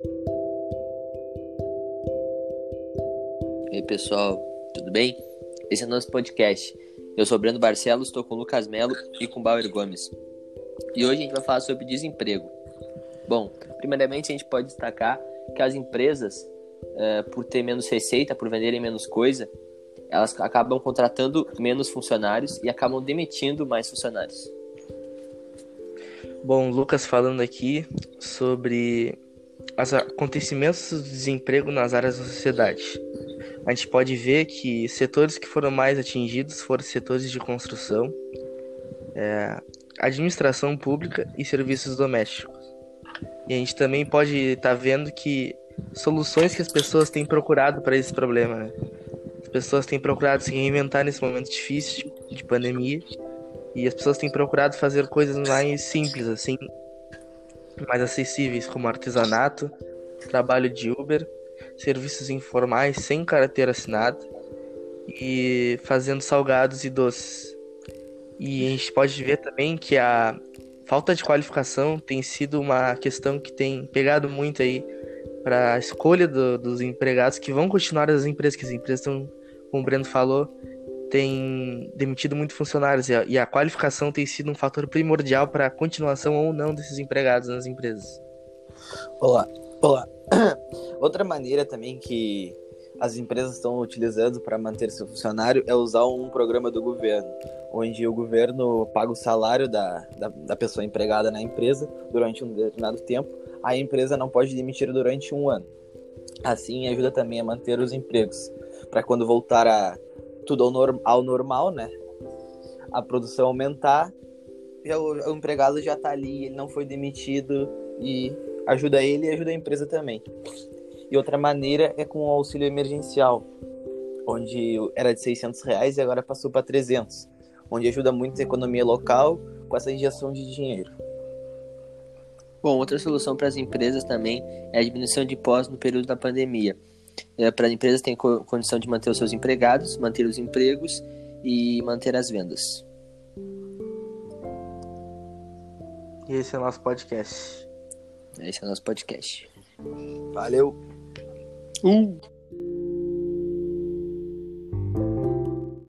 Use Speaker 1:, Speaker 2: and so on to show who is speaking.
Speaker 1: E aí, pessoal, tudo bem? Esse é o nosso podcast. Eu sou Breno Barcelos, estou com o Lucas Melo e com o Bauer Gomes. E hoje a gente vai falar sobre desemprego. Bom, primeiramente a gente pode destacar que as empresas, uh, por ter menos receita, por venderem menos coisa, elas acabam contratando menos funcionários e acabam demitindo mais funcionários.
Speaker 2: Bom, Lucas falando aqui sobre os acontecimentos do desemprego nas áreas da sociedade. A gente pode ver que setores que foram mais atingidos foram setores de construção, é, administração pública e serviços domésticos. E a gente também pode estar tá vendo que soluções que as pessoas têm procurado para esse problema. Né? As pessoas têm procurado se reinventar nesse momento difícil de pandemia e as pessoas têm procurado fazer coisas mais simples, assim, mais acessíveis, como artesanato, trabalho de Uber, serviços informais sem carteira assinada e fazendo salgados e doces. E a gente pode ver também que a falta de qualificação tem sido uma questão que tem pegado muito aí para a escolha do, dos empregados que vão continuar as empresas, que as empresas estão, como o Breno falou, tem demitido muitos funcionários e a, e a qualificação tem sido um fator primordial para a continuação ou não desses empregados nas empresas.
Speaker 3: Olá, olá. Outra maneira também que as empresas estão utilizando para manter seu funcionário é usar um programa do governo, onde o governo paga o salário da, da, da pessoa empregada na empresa durante um determinado tempo, a empresa não pode demitir durante um ano. Assim, ajuda também a manter os empregos, para quando voltar a tudo ao, norm, ao normal, né? A produção aumentar, o, o empregado já está ali, ele não foi demitido e ajuda ele e ajuda a empresa também. E outra maneira é com o auxílio emergencial, onde era de 600 reais e agora passou para 300, onde ajuda muito a economia local com essa injeção de dinheiro.
Speaker 1: Bom, outra solução para as empresas também é a diminuição de impostos no período da pandemia é, para as empresas têm condição de manter os seus empregados, manter os empregos e manter as vendas.
Speaker 2: E esse é o nosso podcast.
Speaker 1: Esse é o nosso podcast.
Speaker 3: Valeu.
Speaker 1: Uh.